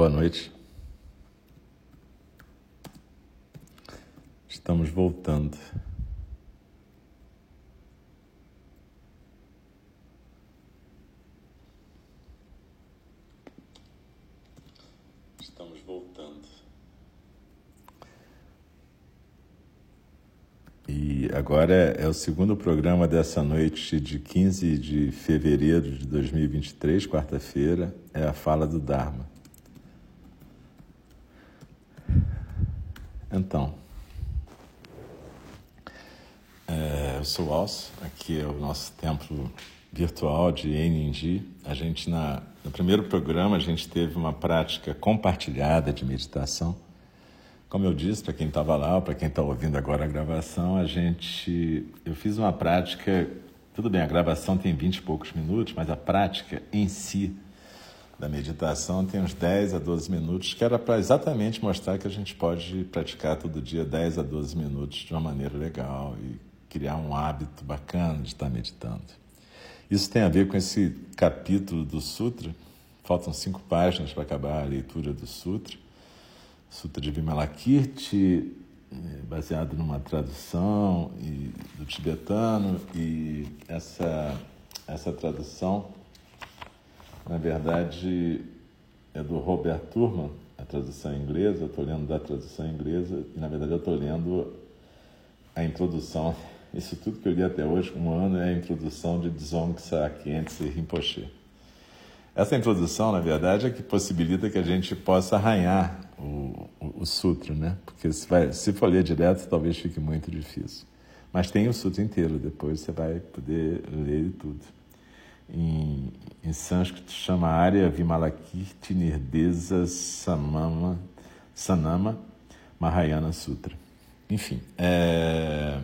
Boa noite. Estamos voltando. Estamos voltando. E agora é, o segundo programa dessa noite de 15 de fevereiro de 2023, quarta-feira, é a fala do Dharma. Então, é, eu sou o Alcio, aqui é o nosso templo virtual de Eninji. A gente, na, no primeiro programa, a gente teve uma prática compartilhada de meditação. Como eu disse, para quem estava lá, para quem está ouvindo agora a gravação, a gente, eu fiz uma prática, tudo bem, a gravação tem 20 e poucos minutos, mas a prática em si, da meditação tem uns 10 a 12 minutos, que era para exatamente mostrar que a gente pode praticar todo dia 10 a 12 minutos de uma maneira legal e criar um hábito bacana de estar meditando. Isso tem a ver com esse capítulo do Sutra. Faltam cinco páginas para acabar a leitura do Sutra. Sutra de Vimalakirti, eh, baseado numa tradução do tibetano, e essa, essa tradução na verdade, é do Robert Turman, a tradução inglesa. Eu estou lendo da tradução inglesa e, na verdade, eu estou lendo a introdução. Isso tudo que eu li até hoje, um ano, é a introdução de Dzong Sakyense Rinpoche. Essa introdução, na verdade, é que possibilita que a gente possa arranhar o, o, o sutra, né? Porque se, vai, se for ler direto, talvez fique muito difícil. Mas tem o sutra inteiro, depois você vai poder ler tudo em, em sânscrito chama Arya Vimalakirti Nirdesa Samama, Sanama Mahayana Sutra. Enfim, é,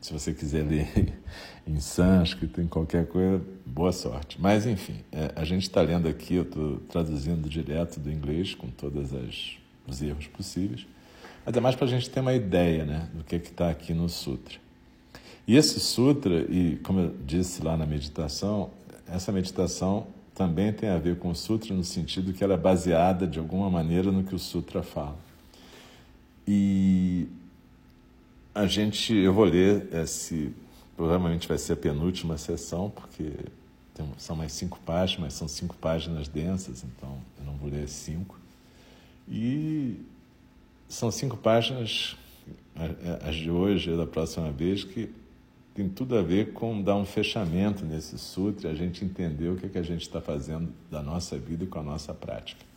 se você quiser ler em sânscrito, em qualquer coisa, boa sorte. Mas, enfim, é, a gente está lendo aqui, eu estou traduzindo direto do inglês, com todos os erros possíveis, mas é mais para a gente ter uma ideia né, do que é está aqui no Sutra. E esse Sutra, e como eu disse lá na meditação, essa meditação também tem a ver com o Sutra no sentido que ela é baseada de alguma maneira no que o Sutra fala. E a gente, eu vou ler esse, provavelmente vai ser a penúltima sessão, porque tem, são mais cinco páginas, mas são cinco páginas densas, então eu não vou ler cinco. E são cinco páginas, as de hoje e da próxima vez, que tem tudo a ver com dar um fechamento nesse sutra, a gente entender o que, é que a gente está fazendo da nossa vida e com a nossa prática.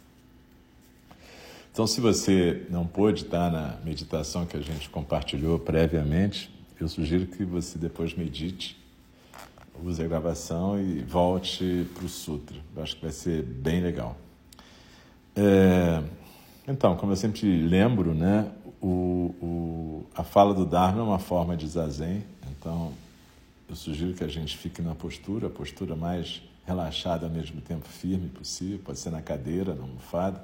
Então, se você não pôde estar na meditação que a gente compartilhou previamente, eu sugiro que você depois medite, use a gravação e volte para o Sutra. Eu acho que vai ser bem legal. É, então, como eu sempre lembro, né, o, o, a fala do Dharma é uma forma de zazen, então, eu sugiro que a gente fique na postura, a postura mais relaxada ao mesmo tempo firme possível, pode ser na cadeira, na almofada,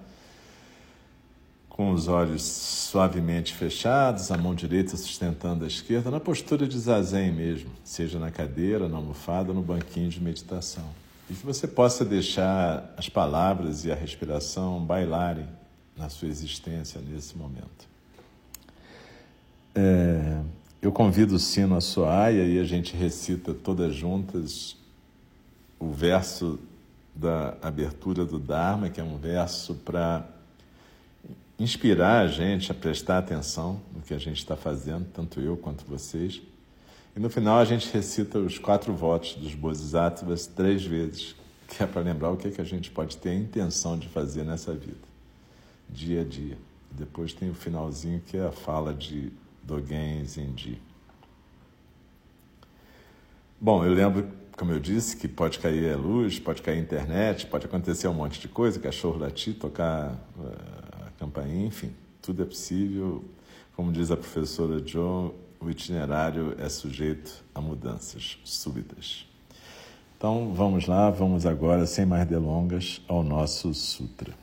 com os olhos suavemente fechados, a mão direita sustentando a esquerda, na postura de zazen mesmo, seja na cadeira, na almofada no banquinho de meditação. E que você possa deixar as palavras e a respiração bailarem na sua existência nesse momento. É, eu convido o sino a soar e aí a gente recita todas juntas o verso da abertura do Dharma, que é um verso para inspirar a gente a prestar atenção no que a gente está fazendo, tanto eu quanto vocês. E no final a gente recita os quatro votos dos Bodhisattvas três vezes, que é para lembrar o que, é que a gente pode ter a intenção de fazer nessa vida, dia a dia. Depois tem o finalzinho que é a fala de Dogen Zenji. Bom, eu lembro, como eu disse, que pode cair a luz, pode cair a internet, pode acontecer um monte de coisa, cachorro latir, tocar uh, campainha, enfim, tudo é possível. Como diz a professora Joe, o itinerário é sujeito a mudanças súbitas. Então vamos lá, vamos agora, sem mais delongas, ao nosso Sutra.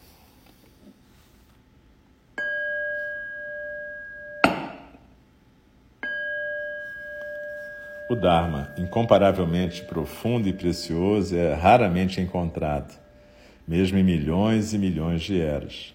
O Dharma, incomparavelmente profundo e precioso, é raramente encontrado, mesmo em milhões e milhões de eras.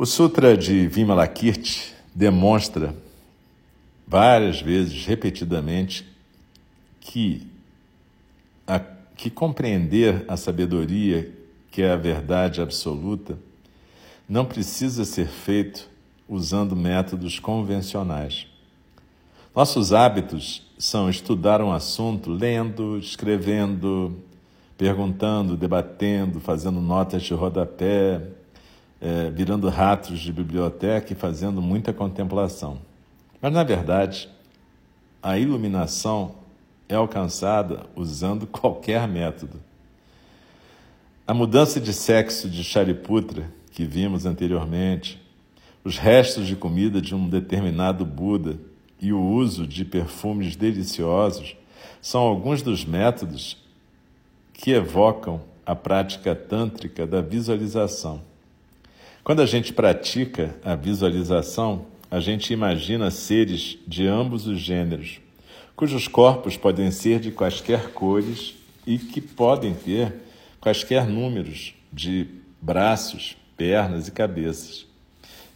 O Sutra de Vimalakirti demonstra várias vezes, repetidamente, que, a, que compreender a sabedoria, que é a verdade absoluta, não precisa ser feito usando métodos convencionais. Nossos hábitos são estudar um assunto lendo, escrevendo, perguntando, debatendo, fazendo notas de rodapé, é, virando ratos de biblioteca e fazendo muita contemplação. Mas, na verdade, a iluminação é alcançada usando qualquer método. A mudança de sexo de Shariputra, que vimos anteriormente, os restos de comida de um determinado Buda e o uso de perfumes deliciosos são alguns dos métodos que evocam a prática tântrica da visualização. Quando a gente pratica a visualização, a gente imagina seres de ambos os gêneros, cujos corpos podem ser de quaisquer cores e que podem ter quaisquer números de braços, pernas e cabeças.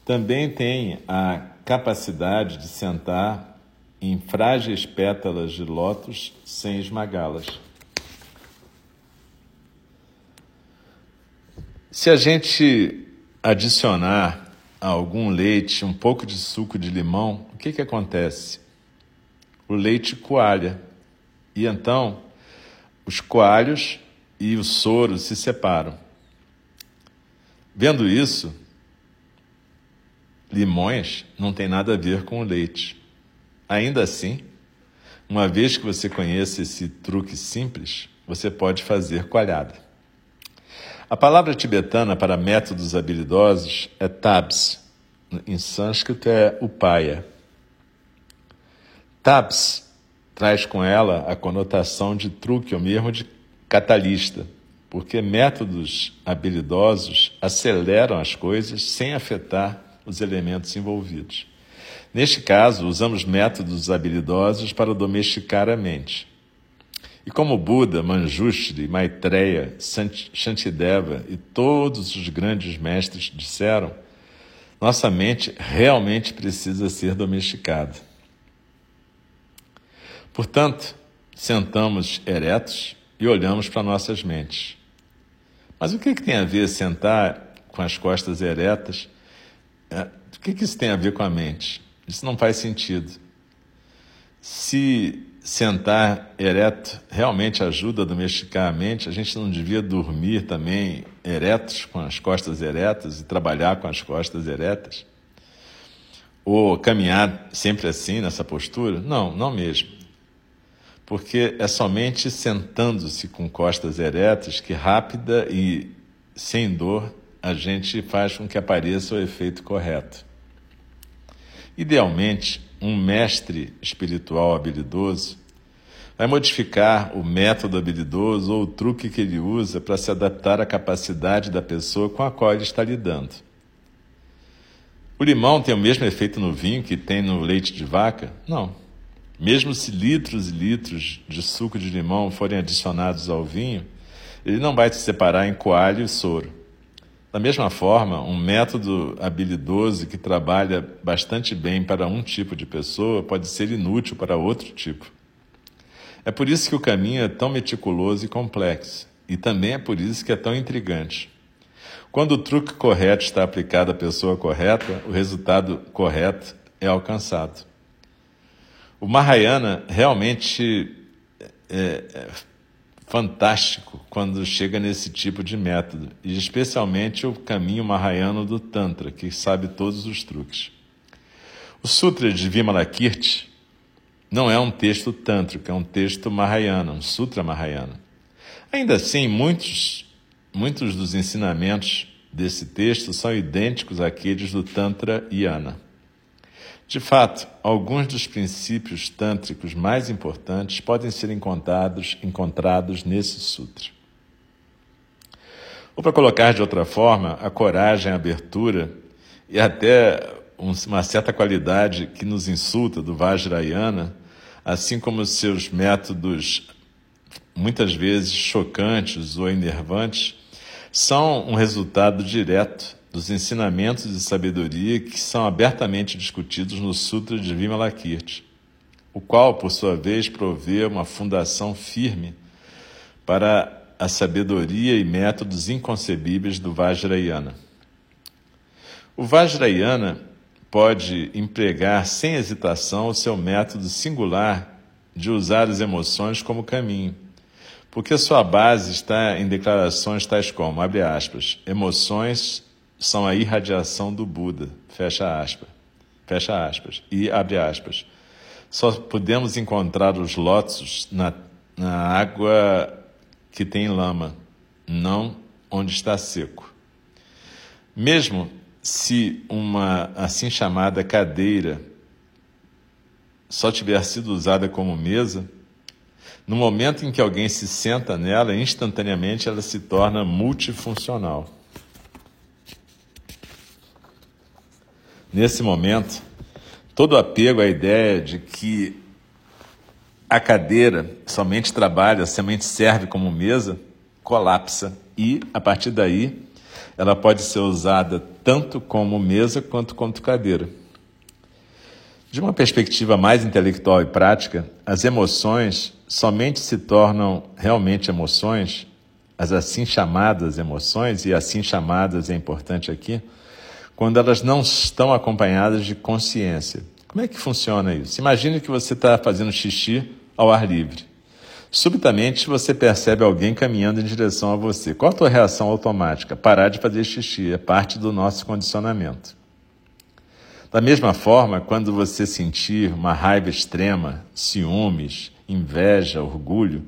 Também tem a capacidade de sentar em frágeis pétalas de lótus sem esmagá-las. Se a gente adicionar a algum leite um pouco de suco de limão, o que, que acontece? O leite coalha. E então os coalhos e o soro se separam. Vendo isso, limões não tem nada a ver com o leite. Ainda assim, uma vez que você conhece esse truque simples, você pode fazer coalhada. A palavra tibetana para métodos habilidosos é tabs. Em sânscrito é upaya. Tabs traz com ela a conotação de truque ou mesmo de catalista, porque métodos habilidosos aceleram as coisas sem afetar os elementos envolvidos. Neste caso, usamos métodos habilidosos para domesticar a mente. E como Buda, Manjushri, Maitreya, Shantideva e todos os grandes mestres disseram, nossa mente realmente precisa ser domesticada. Portanto, sentamos eretos e olhamos para nossas mentes. Mas o que, é que tem a ver sentar com as costas eretas? É, o que, é que isso tem a ver com a mente? Isso não faz sentido. Se sentar ereto realmente ajuda a domesticar a mente, a gente não devia dormir também eretos, com as costas eretas e trabalhar com as costas eretas? Ou caminhar sempre assim, nessa postura? Não, não mesmo. Porque é somente sentando-se com costas eretas que rápida e sem dor a gente faz com que apareça o efeito correto. Idealmente, um mestre espiritual habilidoso vai modificar o método habilidoso ou o truque que ele usa para se adaptar à capacidade da pessoa com a qual ele está lidando. O limão tem o mesmo efeito no vinho que tem no leite de vaca? Não. Mesmo se litros e litros de suco de limão forem adicionados ao vinho, ele não vai se separar em coalho e soro. Da mesma forma, um método habilidoso que trabalha bastante bem para um tipo de pessoa pode ser inútil para outro tipo. É por isso que o caminho é tão meticuloso e complexo, e também é por isso que é tão intrigante. Quando o truque correto está aplicado à pessoa correta, o resultado correto é alcançado. O Mahayana realmente é, é fantástico quando chega nesse tipo de método, e especialmente o caminho Mahayana do Tantra, que sabe todos os truques. O Sutra de Vimalakirti não é um texto tântrico, é um texto Mahayana, um Sutra Mahayana. Ainda assim, muitos, muitos dos ensinamentos desse texto são idênticos àqueles do Tantra Yana. De fato, alguns dos princípios tântricos mais importantes podem ser encontrados, encontrados nesse sutra. Ou para colocar de outra forma, a coragem, a abertura e até uma certa qualidade que nos insulta do Vajrayana, assim como seus métodos muitas vezes chocantes ou enervantes, são um resultado direto dos ensinamentos de sabedoria que são abertamente discutidos no Sutra de Vimalakirti, o qual, por sua vez, provê uma fundação firme para a sabedoria e métodos inconcebíveis do Vajrayana. O Vajrayana pode empregar sem hesitação o seu método singular de usar as emoções como caminho, porque sua base está em declarações tais como, abre aspas, emoções são a irradiação do Buda, fecha aspas, fecha aspas, e abre aspas. Só podemos encontrar os lótus na, na água que tem lama, não onde está seco. Mesmo se uma assim chamada cadeira só tiver sido usada como mesa, no momento em que alguém se senta nela, instantaneamente ela se torna multifuncional. Nesse momento, todo apego à ideia de que a cadeira somente trabalha, somente serve como mesa, colapsa e, a partir daí, ela pode ser usada tanto como mesa quanto como cadeira. De uma perspectiva mais intelectual e prática, as emoções somente se tornam realmente emoções, as assim chamadas emoções, e assim chamadas é importante aqui, quando elas não estão acompanhadas de consciência. Como é que funciona isso? Imagine que você está fazendo xixi ao ar livre. Subitamente você percebe alguém caminhando em direção a você. Qual a tua reação automática? Parar de fazer xixi, é parte do nosso condicionamento. Da mesma forma, quando você sentir uma raiva extrema, ciúmes, inveja, orgulho,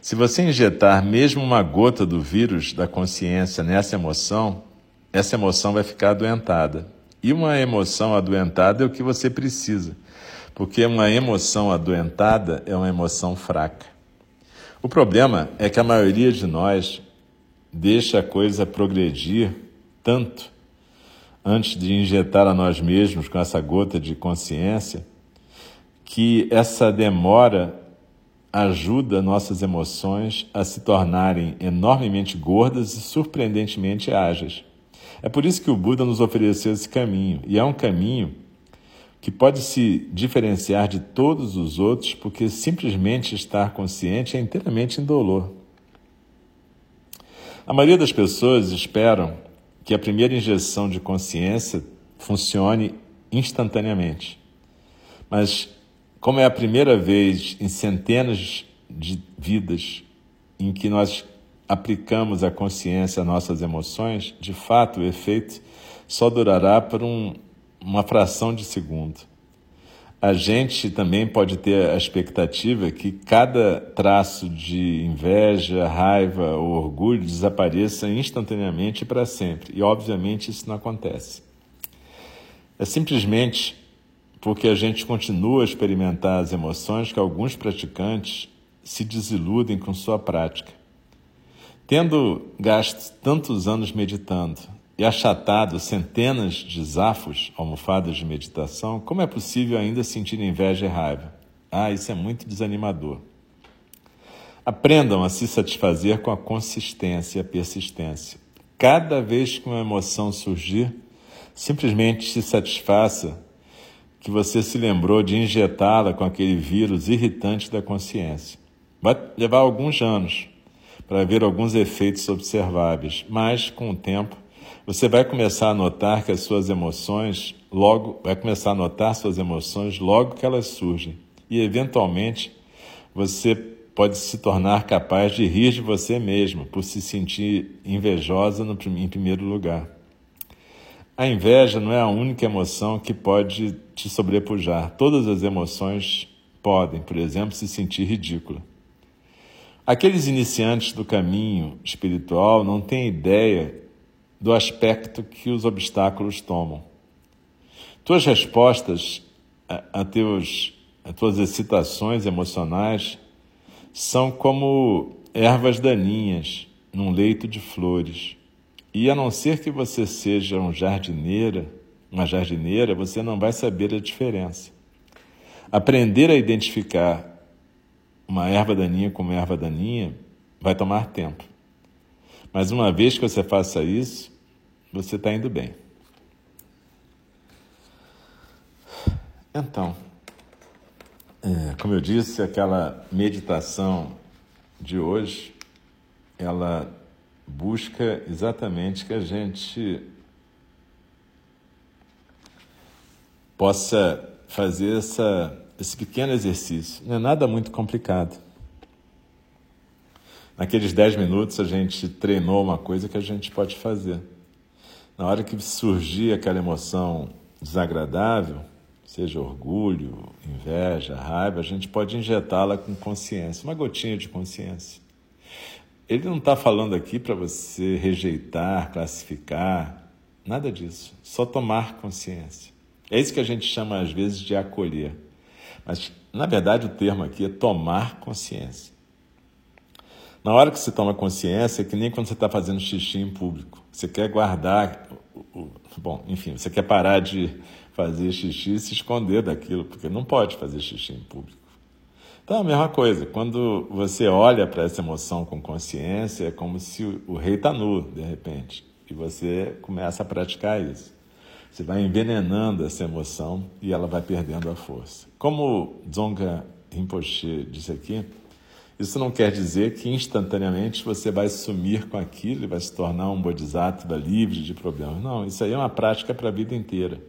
se você injetar mesmo uma gota do vírus da consciência nessa emoção, essa emoção vai ficar adoentada. E uma emoção adoentada é o que você precisa, porque uma emoção adoentada é uma emoção fraca. O problema é que a maioria de nós deixa a coisa progredir tanto antes de injetar a nós mesmos com essa gota de consciência, que essa demora ajuda nossas emoções a se tornarem enormemente gordas e surpreendentemente ágeis. É por isso que o Buda nos ofereceu esse caminho, e é um caminho que pode se diferenciar de todos os outros porque simplesmente estar consciente é inteiramente indolor. A maioria das pessoas esperam que a primeira injeção de consciência funcione instantaneamente. Mas, como é a primeira vez em centenas de vidas em que nós aplicamos a consciência nossas emoções, de fato o efeito só durará por um, uma fração de segundo. A gente também pode ter a expectativa que cada traço de inveja, raiva ou orgulho desapareça instantaneamente e para sempre. E, obviamente, isso não acontece. É simplesmente porque a gente continua a experimentar as emoções que alguns praticantes se desiludem com sua prática. Tendo gasto tantos anos meditando e achatado centenas de zafos, almofadas de meditação, como é possível ainda sentir inveja e raiva? Ah, isso é muito desanimador. Aprendam a se satisfazer com a consistência e a persistência. Cada vez que uma emoção surgir, simplesmente se satisfaça que você se lembrou de injetá-la com aquele vírus irritante da consciência. Vai levar alguns anos, para ver alguns efeitos observáveis, mas com o tempo você vai começar a notar que as suas emoções logo vai começar a notar suas emoções logo que elas surgem e eventualmente você pode se tornar capaz de rir de você mesmo por se sentir invejosa no, em primeiro lugar. A inveja não é a única emoção que pode te sobrepujar. Todas as emoções podem, por exemplo, se sentir ridícula. Aqueles iniciantes do caminho espiritual não têm ideia do aspecto que os obstáculos tomam. Tuas respostas a, a, teus, a tuas excitações emocionais são como ervas daninhas num leito de flores. E a não ser que você seja um jardineira, uma jardineira, você não vai saber a diferença. Aprender a identificar uma erva daninha como erva daninha vai tomar tempo. Mas uma vez que você faça isso, você está indo bem. Então, é, como eu disse, aquela meditação de hoje, ela busca exatamente que a gente possa fazer essa, esse pequeno exercício. Não é nada muito complicado. Naqueles dez minutos a gente treinou uma coisa que a gente pode fazer. Na hora que surgir aquela emoção desagradável, seja orgulho, inveja, raiva, a gente pode injetá-la com consciência, uma gotinha de consciência. Ele não está falando aqui para você rejeitar, classificar, nada disso. Só tomar consciência. É isso que a gente chama às vezes de acolher. Mas, na verdade, o termo aqui é tomar consciência. Na hora que você toma consciência, é que nem quando você está fazendo xixi em público. Você quer guardar. Bom, enfim, você quer parar de fazer xixi e se esconder daquilo, porque não pode fazer xixi em público. Então, a mesma coisa, quando você olha para essa emoção com consciência, é como se o, rei está nu, de repente, e você começa a praticar isso. Você vai envenenando essa emoção e ela vai perdendo a força. Como Dzongkha Rinpoche disse aqui, isso não quer dizer que instantaneamente você vai sumir com aquilo e vai se tornar um bodhisattva livre de problemas. Não, isso aí é uma prática para a vida inteira.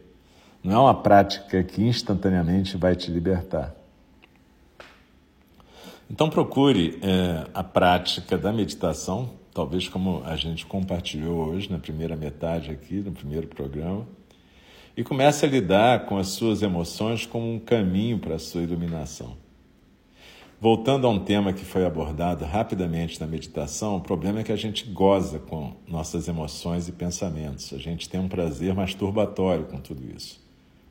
Não é uma prática que instantaneamente vai te libertar. Então procure é, a prática da meditação, talvez como a gente compartilhou hoje na primeira metade aqui, no primeiro programa, e comece a lidar com as suas emoções como um caminho para a sua iluminação. Voltando a um tema que foi abordado rapidamente na meditação, o problema é que a gente goza com nossas emoções e pensamentos. A gente tem um prazer masturbatório com tudo isso.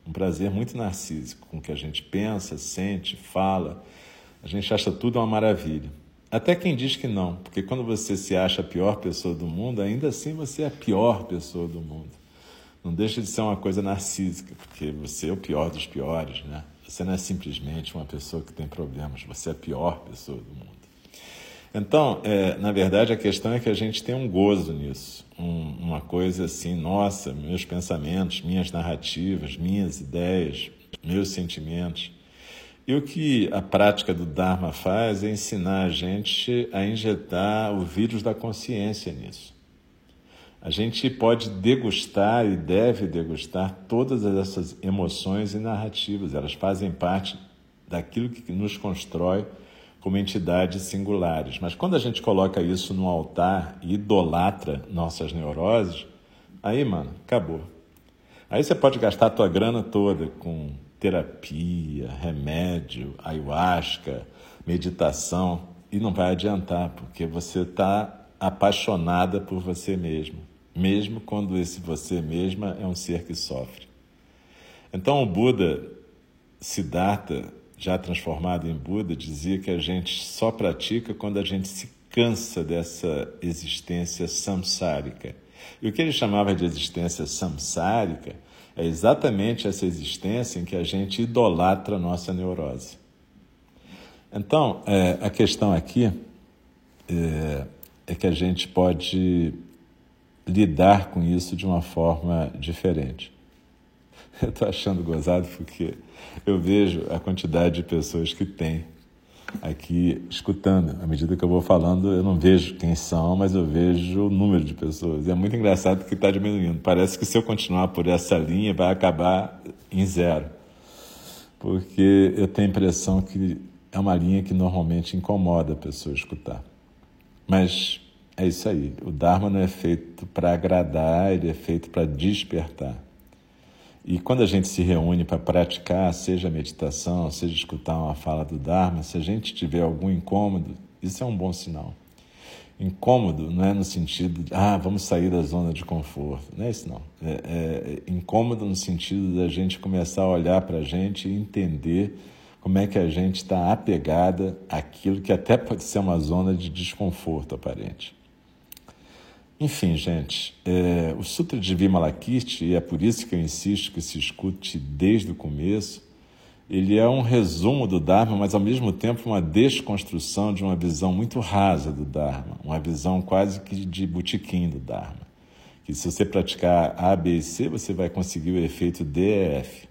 Um prazer muito narcísico com o que a gente pensa, sente, fala a gente acha tudo uma maravilha. Até quem diz que não, porque quando você se acha a pior pessoa do mundo, ainda assim você é a pior pessoa do mundo. Não deixa de ser uma coisa narcísica, porque você é o pior dos piores, né? Você não é simplesmente uma pessoa que tem problemas, você é a pior pessoa do mundo. Então, é, na verdade, a questão é que a gente tem um gozo nisso, um, uma coisa assim, nossa, meus pensamentos, minhas narrativas, minhas ideias, meus sentimentos. E o que a prática do Dharma faz é ensinar a gente a injetar o vírus da consciência nisso. A gente pode degustar e deve degustar todas essas emoções e narrativas, elas fazem parte daquilo que nos constrói como entidades singulares. Mas quando a gente coloca isso no altar e idolatra nossas neuroses, aí, mano, acabou. Aí você pode gastar a tua grana toda com terapia, remédio, ayahuasca, meditação, e não vai adiantar, porque você está apaixonada por você mesma, mesmo quando esse você mesma é um ser que sofre. Então o Buda, Siddhartha, já transformado em Buda, dizia que a gente só pratica quando a gente se cansa dessa existência samsárica. E o que ele chamava de existência samsárica é exatamente essa existência em que a gente idolatra a nossa neurose. Então, é, a questão aqui é, é que a gente pode lidar com isso de uma forma diferente. Eu estou achando gozado porque eu vejo a quantidade de pessoas que têm aqui escutando. À medida que eu vou falando, eu não vejo quem são, mas eu vejo o número de pessoas. E é muito engraçado que está diminuindo. Parece que se eu continuar por essa linha, vai acabar em zero. Porque eu tenho a impressão que é uma linha que normalmente incomoda a pessoa escutar. Mas é isso aí. O Dharma não é feito para agradar, ele é feito para despertar. E quando a gente se reúne para praticar, seja meditação, seja escutar uma fala do Dharma, se a gente tiver algum incômodo, isso é um bom sinal. Incômodo não é no sentido de, ah, vamos sair da zona de conforto. Não é isso, não. É, é incômodo no sentido da gente começar a olhar para a gente e entender como é que a gente está apegada àquilo que até pode ser uma zona de desconforto aparente. Enfim, gente, é, o Sutra de Vimalakirti, e é por isso que eu insisto que se escute desde o começo, ele é um resumo do Dharma, mas ao mesmo tempo uma desconstrução de uma visão muito rasa do Dharma, uma visão quase que de botequim do Dharma. Que se você praticar A, B e C, você vai conseguir o efeito D e F.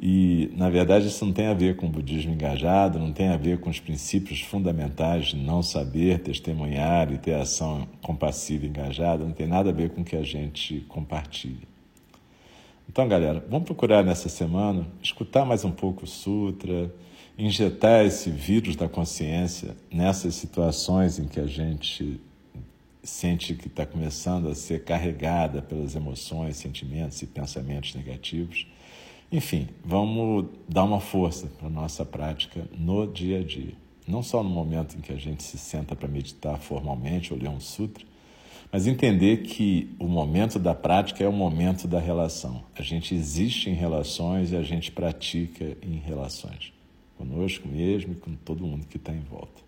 E, na verdade, isso não tem a ver com o budismo engajado, não tem a ver com os princípios fundamentais de não saber, testemunhar e ter ação compassiva e engajada, não tem nada a ver com o que a gente compartilha. Então, galera, vamos procurar nessa semana escutar mais um pouco o Sutra, injetar esse vírus da consciência nessas situações em que a gente sente que está começando a ser carregada pelas emoções, sentimentos e pensamentos negativos enfim, vamos dar uma força para a nossa prática no dia a dia. Não só no momento em que a gente se senta para meditar formalmente ou ler um sutra, mas entender que o momento da prática é o momento da relação. A gente existe em relações e a gente pratica em relações. Conosco mesmo e com todo mundo que está em volta.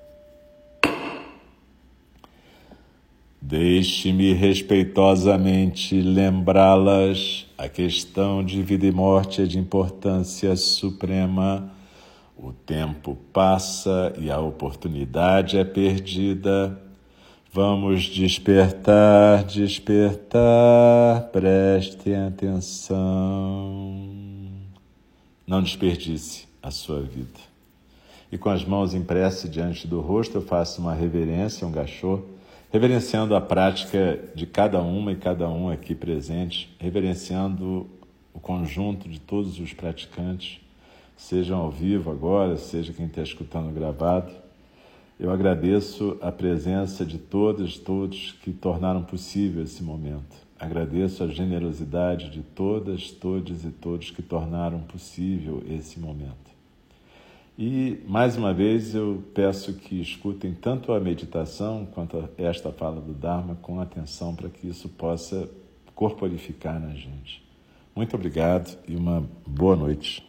Deixe-me respeitosamente lembrá-las. A questão de vida e morte é de importância suprema. O tempo passa e a oportunidade é perdida. Vamos despertar, despertar, prestem atenção. Não desperdice a sua vida. E com as mãos em prece diante do rosto, eu faço uma reverência, um gachô reverenciando a prática de cada uma e cada um aqui presente, reverenciando o conjunto de todos os praticantes, sejam ao vivo agora, seja quem está escutando gravado. Eu agradeço a presença de todas, todos que tornaram possível esse momento. Agradeço a generosidade de todas, todos e todos que tornaram possível esse momento. E, mais uma vez, eu peço que escutem tanto a meditação quanto esta fala do Dharma com atenção para que isso possa corporificar na gente. Muito obrigado e uma boa noite.